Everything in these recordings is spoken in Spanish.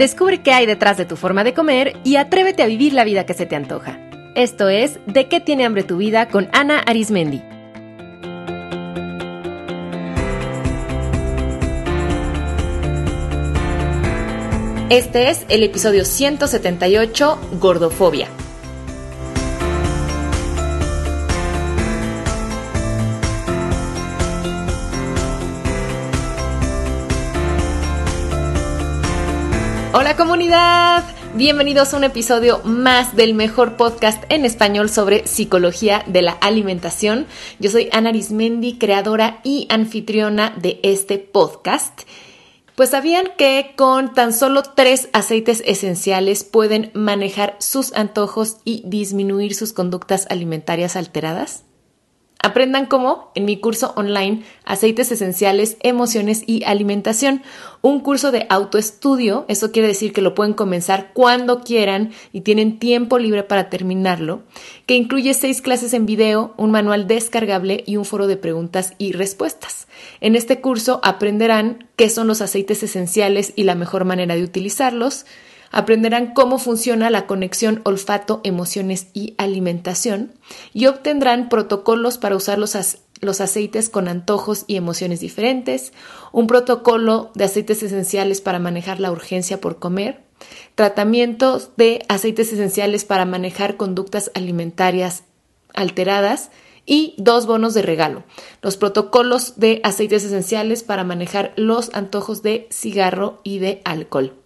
Descubre qué hay detrás de tu forma de comer y atrévete a vivir la vida que se te antoja. Esto es De qué tiene hambre tu vida con Ana Arismendi. Este es el episodio 178, Gordofobia. Hola comunidad, bienvenidos a un episodio más del mejor podcast en español sobre psicología de la alimentación. Yo soy Ana Arismendi, creadora y anfitriona de este podcast. Pues sabían que con tan solo tres aceites esenciales pueden manejar sus antojos y disminuir sus conductas alimentarias alteradas. Aprendan cómo en mi curso online Aceites Esenciales, Emociones y Alimentación, un curso de autoestudio, eso quiere decir que lo pueden comenzar cuando quieran y tienen tiempo libre para terminarlo, que incluye seis clases en video, un manual descargable y un foro de preguntas y respuestas. En este curso aprenderán qué son los aceites esenciales y la mejor manera de utilizarlos, aprenderán cómo funciona la conexión olfato, emociones y alimentación y obtendrán protocolos para usar los, los, aceites con antojos y emociones diferentes, un protocolo de aceites esenciales para manejar la urgencia por comer, tratamientos de aceites esenciales para manejar conductas alimentarias alteradas, y dos bonos de regalo, los protocolos de aceites esenciales para manejar los antojos de cigarro y de alcohol.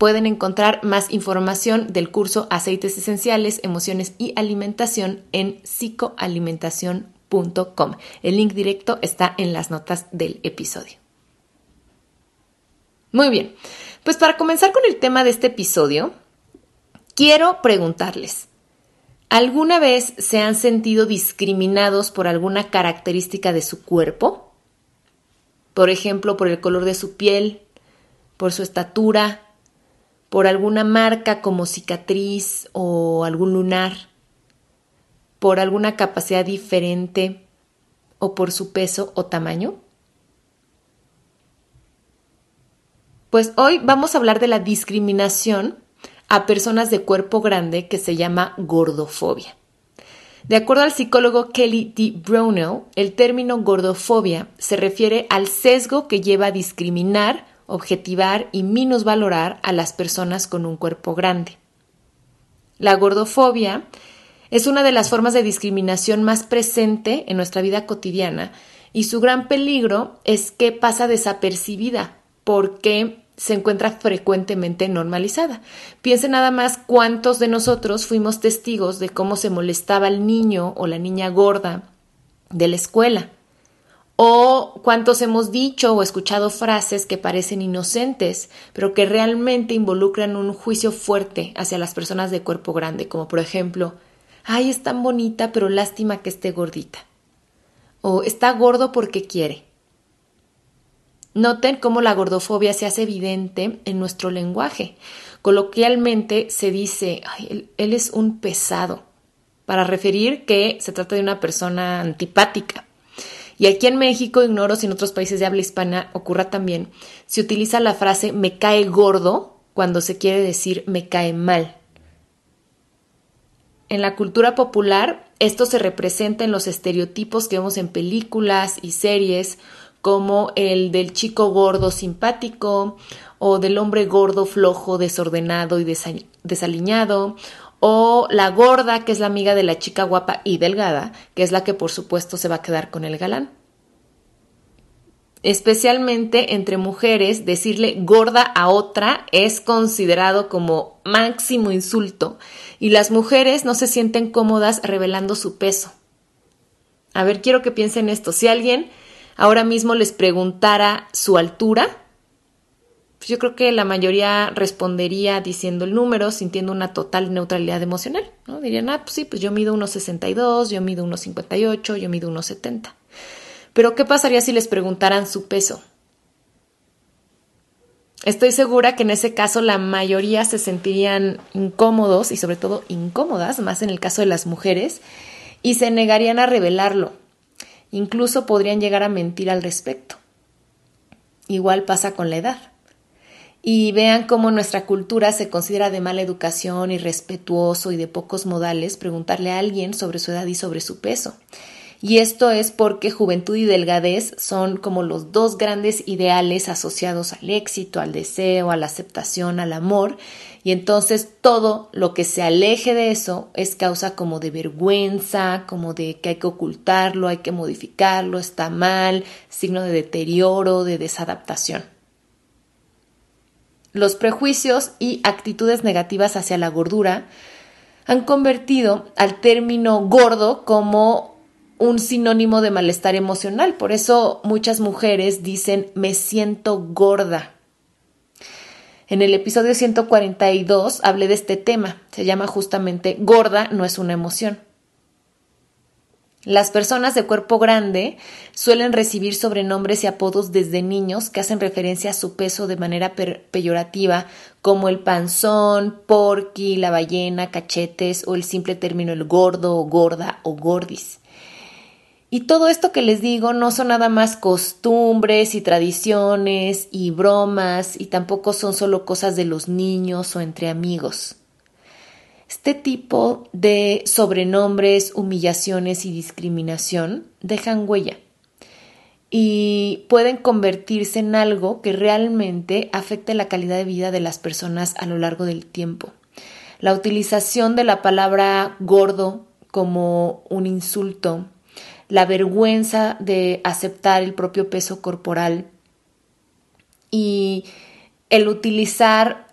Pueden encontrar más información del curso Aceites Esenciales, Emociones y Alimentación en psicoalimentación.com. El link directo está en las notas del episodio. Muy bien, pues para comenzar con el tema de este episodio, quiero preguntarles, ¿alguna vez se han sentido discriminados por alguna característica de su cuerpo? Por ejemplo, por el color de su piel, por su estatura, por alguna marca como cicatriz o algún lunar, por alguna capacidad diferente o por su peso o tamaño? Pues hoy vamos a hablar de la discriminación a personas de cuerpo grande que se llama gordofobia. De acuerdo al psicólogo Kelly D. Brownell, el término gordofobia se refiere al sesgo que lleva a discriminar objetivar y minusvalorar a las personas con un cuerpo grande. La gordofobia es una de las formas de discriminación más presente en nuestra vida cotidiana y su gran peligro es que pasa desapercibida porque se encuentra frecuentemente normalizada. Piense nada más cuántos de nosotros fuimos testigos de cómo se molestaba el niño o la niña gorda de la escuela o cuántos hemos dicho o escuchado frases que parecen inocentes, pero que realmente involucran un juicio fuerte hacia las personas de cuerpo grande, como por ejemplo, ay, es tan bonita, pero lástima que esté gordita. O está gordo porque quiere. Noten cómo la gordofobia se hace evidente en nuestro lenguaje. Coloquialmente se dice, ay, él, él es un pesado, para referir que se trata de una persona antipática. Y aquí en México, ignoro si en otros países de habla hispana ocurra también, se utiliza la frase me cae gordo cuando se quiere decir me cae mal. En la cultura popular, esto se representa en los estereotipos que vemos en películas y series, como el del chico gordo simpático, o del hombre gordo flojo, desordenado y desaliñado, o la gorda, que es la amiga de la chica guapa y delgada, que es la que por supuesto se va a quedar con el galán. Especialmente entre mujeres, decirle gorda a otra es considerado como máximo insulto y las mujeres no se sienten cómodas revelando su peso. A ver, quiero que piensen esto. Si alguien ahora mismo les preguntara su altura, pues yo creo que la mayoría respondería diciendo el número, sintiendo una total neutralidad emocional, ¿no? Dirían, ah, pues sí, pues yo mido unos 62, yo mido unos 58, yo mido unos 70. Pero ¿qué pasaría si les preguntaran su peso? Estoy segura que en ese caso la mayoría se sentirían incómodos y sobre todo incómodas, más en el caso de las mujeres, y se negarían a revelarlo. Incluso podrían llegar a mentir al respecto. Igual pasa con la edad. Y vean cómo nuestra cultura se considera de mala educación, irrespetuoso y de pocos modales preguntarle a alguien sobre su edad y sobre su peso. Y esto es porque juventud y delgadez son como los dos grandes ideales asociados al éxito, al deseo, a la aceptación, al amor. Y entonces todo lo que se aleje de eso es causa como de vergüenza, como de que hay que ocultarlo, hay que modificarlo, está mal, signo de deterioro, de desadaptación. Los prejuicios y actitudes negativas hacia la gordura han convertido al término gordo como un sinónimo de malestar emocional. Por eso muchas mujeres dicen me siento gorda. En el episodio 142 hablé de este tema. Se llama justamente gorda no es una emoción. Las personas de cuerpo grande suelen recibir sobrenombres y apodos desde niños que hacen referencia a su peso de manera peyorativa, como el panzón, porqui, la ballena, cachetes o el simple término el gordo o gorda o gordis. Y todo esto que les digo no son nada más costumbres y tradiciones y bromas y tampoco son solo cosas de los niños o entre amigos. Este tipo de sobrenombres, humillaciones y discriminación dejan huella y pueden convertirse en algo que realmente afecte la calidad de vida de las personas a lo largo del tiempo. La utilización de la palabra gordo como un insulto, la vergüenza de aceptar el propio peso corporal y el utilizar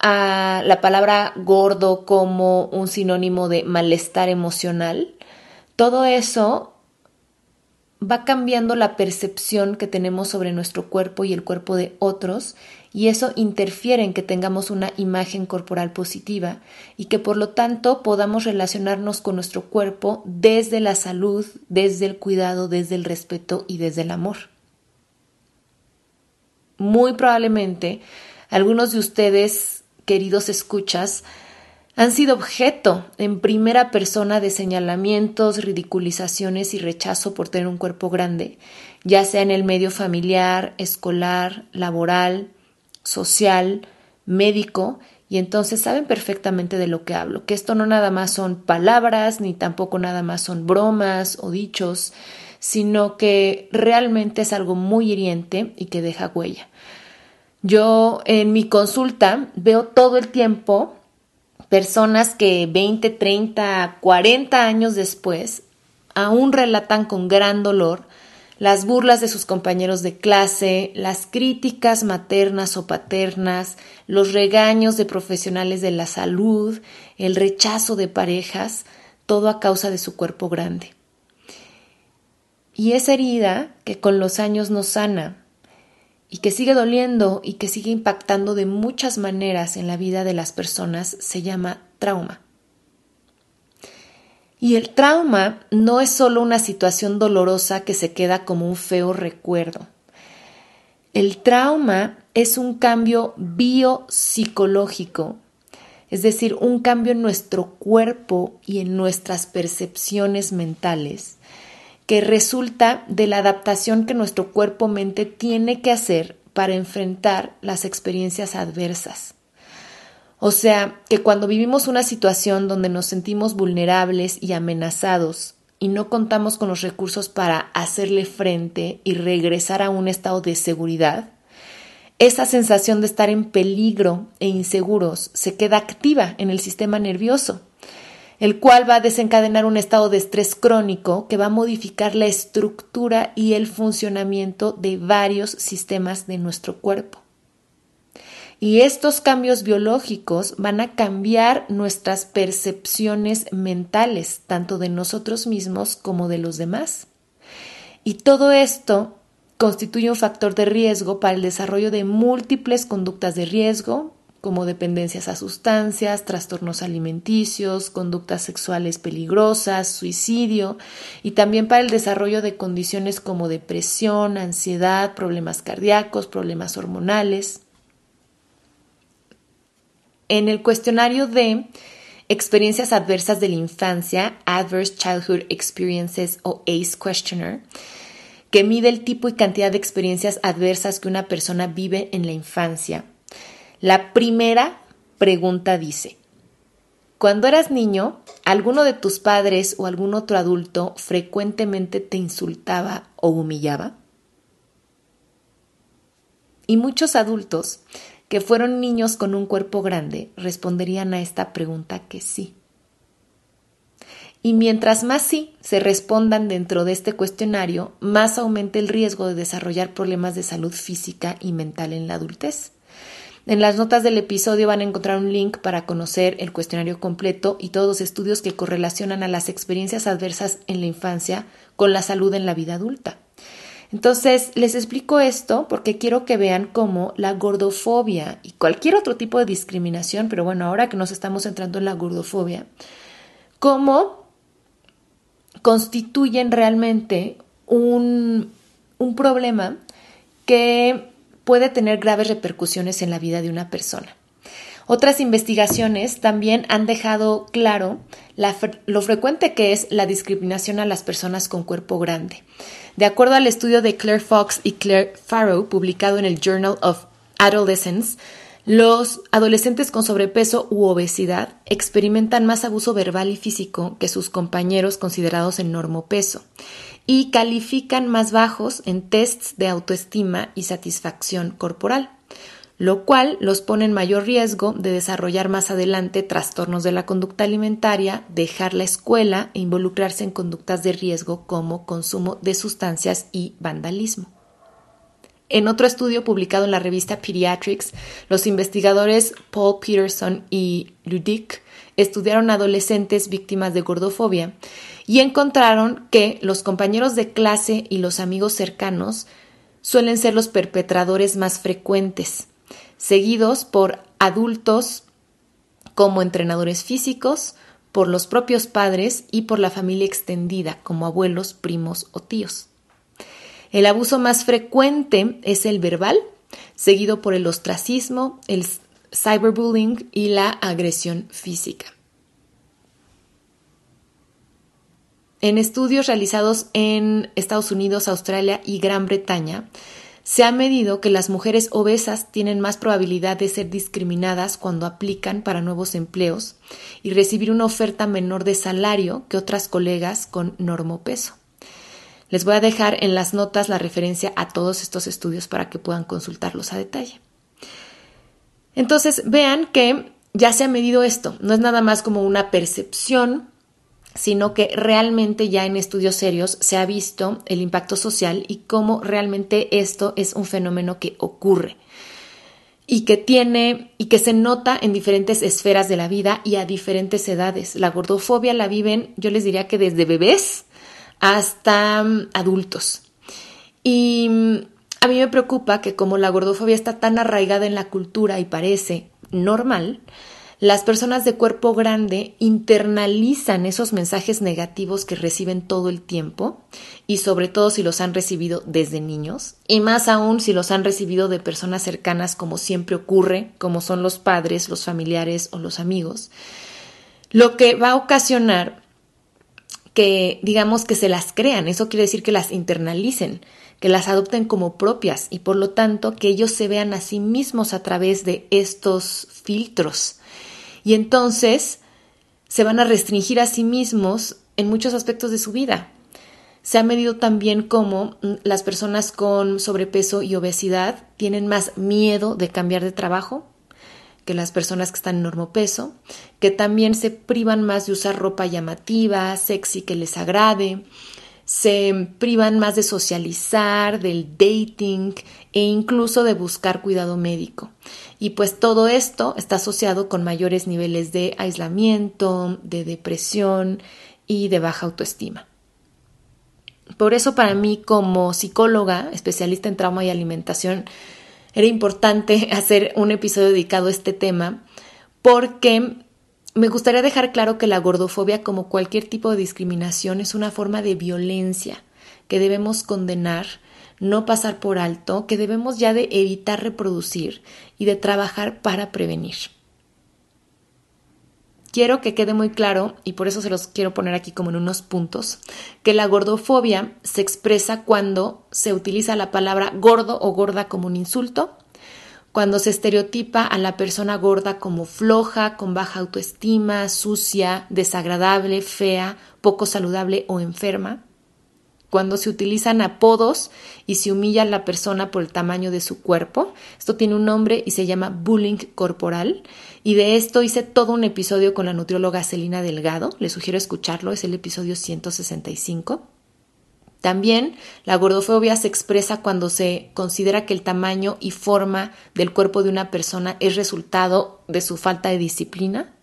a la palabra gordo como un sinónimo de malestar emocional, todo eso va cambiando la percepción que tenemos sobre nuestro cuerpo y el cuerpo de otros y eso interfiere en que tengamos una imagen corporal positiva y que por lo tanto podamos relacionarnos con nuestro cuerpo desde la salud, desde el cuidado, desde el respeto y desde el amor. Muy probablemente algunos de ustedes queridos escuchas, han sido objeto en primera persona de señalamientos, ridiculizaciones y rechazo por tener un cuerpo grande, ya sea en el medio familiar, escolar, laboral, social, médico, y entonces saben perfectamente de lo que hablo, que esto no nada más son palabras, ni tampoco nada más son bromas o dichos, sino que realmente es algo muy hiriente y que deja huella. Yo en mi consulta veo todo el tiempo personas que 20, 30, 40 años después aún relatan con gran dolor las burlas de sus compañeros de clase, las críticas maternas o paternas, los regaños de profesionales de la salud, el rechazo de parejas, todo a causa de su cuerpo grande. Y esa herida que con los años no sana, y que sigue doliendo y que sigue impactando de muchas maneras en la vida de las personas se llama trauma. Y el trauma no es solo una situación dolorosa que se queda como un feo recuerdo. El trauma es un cambio biopsicológico, es decir, un cambio en nuestro cuerpo y en nuestras percepciones mentales que resulta de la adaptación que nuestro cuerpo-mente tiene que hacer para enfrentar las experiencias adversas. O sea, que cuando vivimos una situación donde nos sentimos vulnerables y amenazados y no contamos con los recursos para hacerle frente y regresar a un estado de seguridad, esa sensación de estar en peligro e inseguros se queda activa en el sistema nervioso el cual va a desencadenar un estado de estrés crónico que va a modificar la estructura y el funcionamiento de varios sistemas de nuestro cuerpo. Y estos cambios biológicos van a cambiar nuestras percepciones mentales, tanto de nosotros mismos como de los demás. Y todo esto constituye un factor de riesgo para el desarrollo de múltiples conductas de riesgo, como dependencias a sustancias, trastornos alimenticios, conductas sexuales peligrosas, suicidio y también para el desarrollo de condiciones como depresión, ansiedad, problemas cardíacos, problemas hormonales. En el cuestionario de experiencias adversas de la infancia, Adverse Childhood Experiences o ACE Questionnaire, que mide el tipo y cantidad de experiencias adversas que una persona vive en la infancia, La primera pregunta dice, cuando eras niño, ¿alguno de tus padres o algún otro adulto frecuentemente te insultaba o humillaba? Y muchos adultos que fueron niños con un cuerpo grande responderían a esta pregunta que sí. Y mientras más sí se respondan dentro de este cuestionario, más aumenta el riesgo de desarrollar problemas de salud física y mental en la adultez. En las notas del episodio van a encontrar un link para conocer el cuestionario completo y todos los estudios que correlacionan a las experiencias adversas en la infancia con la salud en la vida adulta. Entonces, les explico esto porque quiero que vean cómo la gordofobia y cualquier otro tipo de discriminación, pero bueno, ahora que nos estamos centrando en la gordofobia, cómo constituyen realmente un, un problema que puede tener graves repercusiones en la vida de una persona. Otras investigaciones también han dejado claro lo frecuente que es la discriminación a las personas con cuerpo grande. De acuerdo al estudio de Claire Fox y Claire Farrow, publicado en el Journal of Adolescence, los adolescentes con sobrepeso u obesidad experimentan más abuso verbal y físico que sus compañeros considerados en normopeso y califican más bajos en tests de autoestima y satisfacción corporal, lo cual los pone en mayor riesgo de desarrollar más adelante trastornos de la conducta alimentaria, dejar la escuela e involucrarse en conductas de riesgo como consumo de sustancias y vandalismo. En otro estudio publicado en la revista Pediatrics, los investigadores Paul Peterson y Ludic estudiaron adolescentes víctimas de gordofobia y encontraron que los compañeros de clase y los amigos cercanos suelen ser los perpetradores más frecuentes, seguidos por adultos como entrenadores físicos, por los propios padres y por la familia extendida como abuelos, primos o tíos. El abuso más frecuente es el verbal, seguido por el ostracismo, el cyberbullying y la agresión física. En estudios realizados en Estados Unidos, Australia y Gran Bretaña, se ha medido que las mujeres obesas tienen más probabilidad de ser discriminadas cuando aplican para nuevos empleos y recibir una oferta menor de salario que otras colegas con normopeso. Les voy a dejar en las notas la referencia a todos estos estudios para que puedan consultarlos a detalle. Entonces, vean que ya se ha medido esto, no es nada más como una percepción sino que realmente ya en estudios serios se ha visto el impacto social y cómo realmente esto es un fenómeno que ocurre y que tiene y que se nota en diferentes esferas de la vida y a diferentes edades. La gordofobia la viven, yo les diría que desde bebés hasta mm, adultos. Y mm, a mí me preocupa que como la gordofobia está tan arraigada en la cultura y parece normal, las personas de cuerpo grande internalizan esos mensajes negativos que reciben todo el tiempo y sobre todo si los han recibido desde niños y más aún si los han recibido de personas cercanas como siempre ocurre, como son los padres, los familiares o los amigos, lo que va a ocasionar que digamos que se las crean, eso quiere decir que las internalicen, que las adopten como propias y por lo tanto que ellos se vean a sí mismos a través de estos filtros y entonces se van a restringir a sí mismos en muchos aspectos de su vida. Se ha medido también cómo mm, las personas con sobrepeso y obesidad tienen más miedo de cambiar de trabajo que las personas que están en normopeso, que también se privan más de usar ropa llamativa, sexy que les agrade, se privan más de socializar, del dating e incluso de buscar cuidado médico. Y pues todo esto está asociado con mayores niveles de aislamiento, de depresión y de baja autoestima. Por eso para mí como psicóloga, especialista en trauma y alimentación, era importante hacer un episodio dedicado a este tema porque me gustaría dejar claro que la gordofobia, como cualquier tipo de discriminación, es una forma de violencia que debemos condenar, no pasar por alto, que debemos ya de evitar reproducir y de trabajar para prevenir. Quiero que quede muy claro, y por eso se los quiero poner aquí como en unos puntos, que la gordofobia se expresa cuando se utiliza la palabra gordo o gorda como un insulto, cuando se estereotipa a la persona gorda como floja, con baja autoestima, sucia, desagradable, fea, poco saludable o enferma, cuando se utilizan apodos y se humilla a la persona por el tamaño de su cuerpo. Esto tiene un nombre y se llama bullying corporal. Y de esto hice todo un episodio con la nutrióloga Celina Delgado. Les sugiero escucharlo, es el episodio 165. También la gordofobia se expresa cuando se considera que el tamaño y forma del cuerpo de una persona es resultado de su falta de disciplina,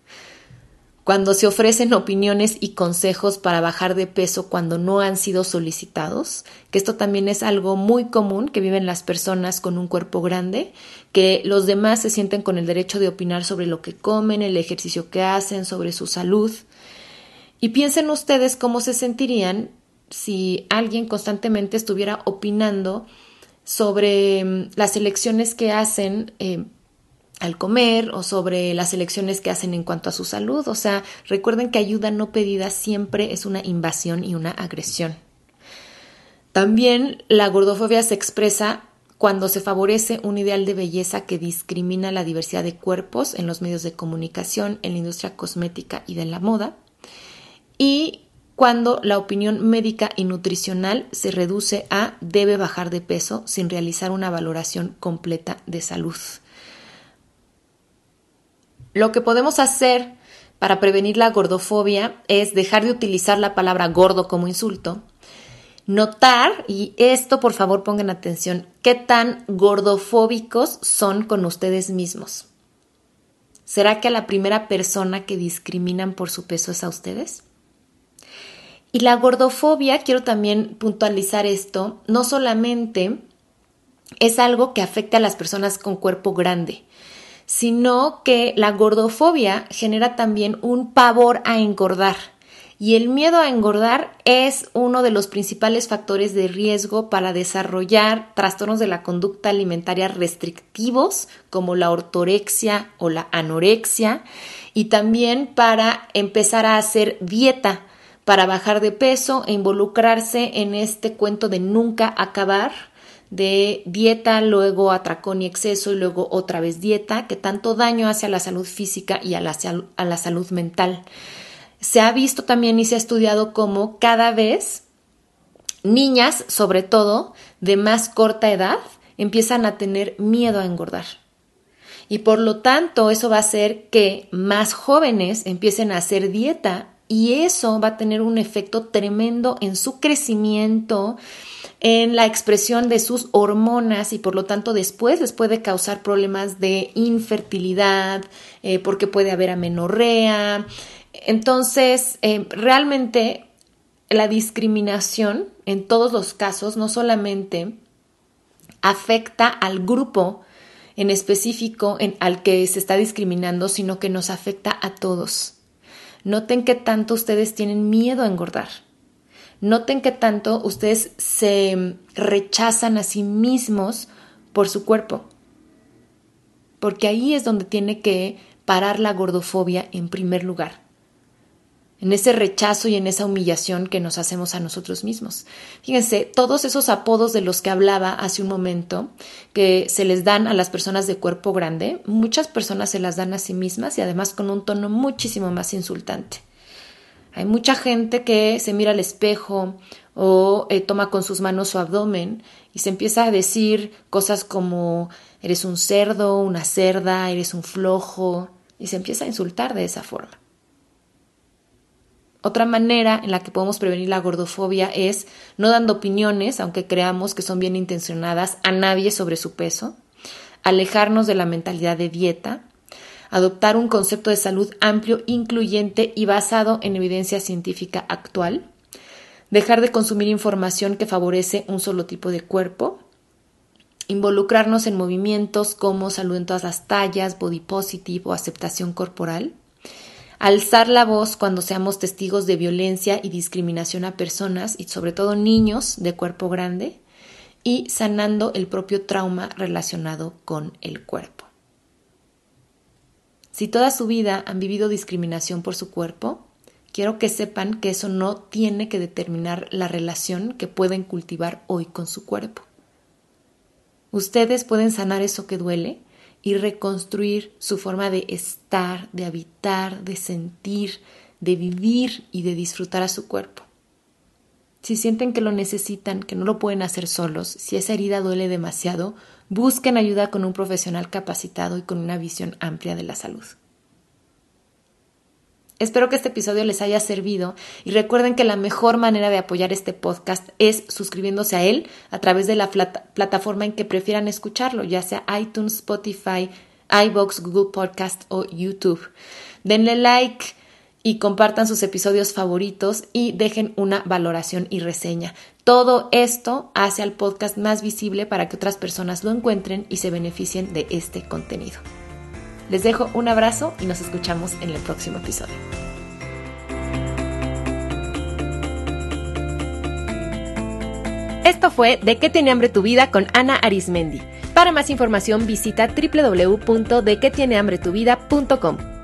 cuando se ofrecen opiniones y consejos para bajar de peso cuando no han sido solicitados, que esto también es algo muy común que viven las personas con un cuerpo grande, que los demás se sienten con el derecho de opinar sobre lo que comen, el ejercicio que hacen, sobre su salud. Y piensen ustedes cómo se sentirían si alguien constantemente estuviera opinando sobre mm, las elecciones que hacen eh, al comer o sobre las elecciones que hacen en cuanto a su salud. O sea, recuerden que ayuda no pedida siempre es una invasión y una agresión. También la gordofobia se expresa cuando se favorece un ideal de belleza que discrimina la diversidad de cuerpos en los medios de comunicación, en la industria cosmética y de la moda. Y cuando la opinión médica y nutricional se reduce a debe bajar de peso sin realizar una valoración completa de salud. Lo que podemos hacer para prevenir la gordofobia es dejar de utilizar la palabra gordo como insulto, notar, y esto por favor pongan atención, qué tan gordofóbicos son con ustedes mismos. ¿Será que a la primera persona que discriminan por su peso es a ustedes? Y la gordofobia, quiero también puntualizar esto, no solamente es algo que afecta a las personas con cuerpo grande, sino que la gordofobia genera también un pavor a engordar. Y el miedo a engordar es uno de los principales factores de riesgo para desarrollar trastornos de la conducta alimentaria restrictivos como la ortorexia o la anorexia y también para empezar a hacer dieta para bajar de peso e involucrarse en este cuento de nunca acabar de dieta, luego atracón y exceso y luego otra vez dieta, que tanto daño hace a la salud física y a la, a la salud mental. Se ha visto también y se ha estudiado cómo cada vez niñas, sobre todo de más corta edad, empiezan a tener miedo a engordar. Y por lo tanto, eso va a hacer que más jóvenes empiecen a hacer dieta y eso va a tener un efecto tremendo en su crecimiento, en la expresión de sus hormonas y por lo tanto después les puede causar problemas de infertilidad, eh, porque puede haber amenorrea. Entonces, eh, realmente la discriminación en todos los casos no solamente afecta al grupo en específico al que se está discriminando, sino que nos afecta a todos. Noten que tanto ustedes tienen miedo a engordar. Noten que tanto ustedes se rechazan a sí mismos por su cuerpo. Porque ahí es donde tiene que parar la gordofobia en primer lugar. En ese rechazo y en esa humillación que nos hacemos a nosotros mismos. Fíjense, todos esos apodos de los que hablaba hace un momento, que se les dan a las personas de cuerpo grande, muchas personas se las dan a sí mismas y además con un tono muchísimo más insultante. Hay mucha gente que se mira al espejo o eh, toma con sus manos su abdomen y se empieza a decir cosas como eres un cerdo, una cerda, eres un flojo y se empieza a insultar de esa forma. Otra manera en la que podemos prevenir la gordofobia es no dando opiniones, aunque creamos que son bien intencionadas, a nadie sobre su peso, alejarnos de la mentalidad de dieta, adoptar un concepto de salud amplio, incluyente y basado en evidencia científica actual, dejar de consumir información que favorece un solo tipo de cuerpo, involucrarnos en movimientos como salud en todas las tallas, body positive o aceptación corporal, alzar la voz cuando seamos testigos de violencia y discriminación a personas y sobre todo niños de cuerpo grande. Y sanando el propio trauma relacionado con el cuerpo. Si toda su vida han vivido discriminación por su cuerpo, quiero que sepan que eso no tiene que determinar la relación que pueden cultivar hoy con su cuerpo. Ustedes pueden sanar eso que duele y reconstruir su forma de estar, de habitar, de sentir, de vivir y de disfrutar a su cuerpo. Si sienten que lo necesitan, que no lo pueden hacer solos, si esa herida duele demasiado, busquen ayuda con un profesional capacitado y con una visión amplia de la salud. Espero que este episodio les haya servido y recuerden que la mejor manera de apoyar este podcast es suscribiéndose a él a través de la plataforma en que prefieran escucharlo, ya sea iTunes, Spotify, iBox, Google Podcast o YouTube. Denle like y compartan sus episodios favoritos y dejen una valoración y reseña. Todo esto hace al podcast más visible para que otras personas lo encuentren y se beneficien de este contenido. Les dejo un abrazo y nos escuchamos en el próximo episodio. Esto fue De qué tiene hambre tu vida con Ana Arismendi. Para más información visita www.dequetienehambretuvida.com.